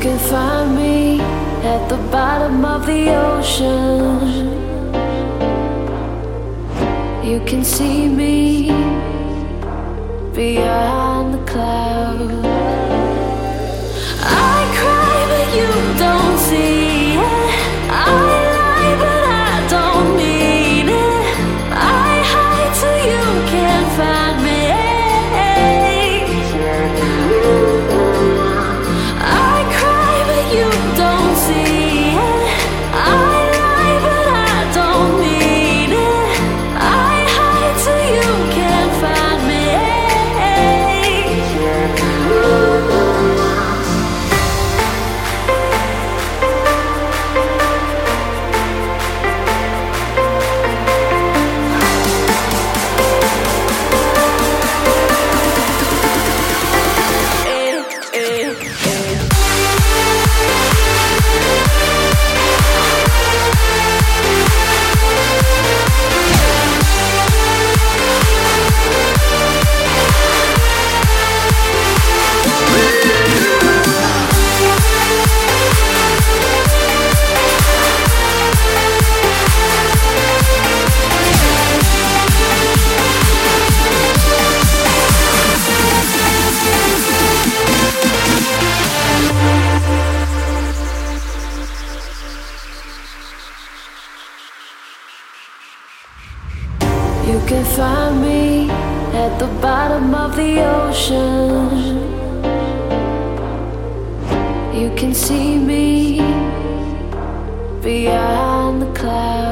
can find me at the bottom of the ocean. You can see me beyond the clouds. You can find me at the bottom of the ocean. You can see me beyond the clouds.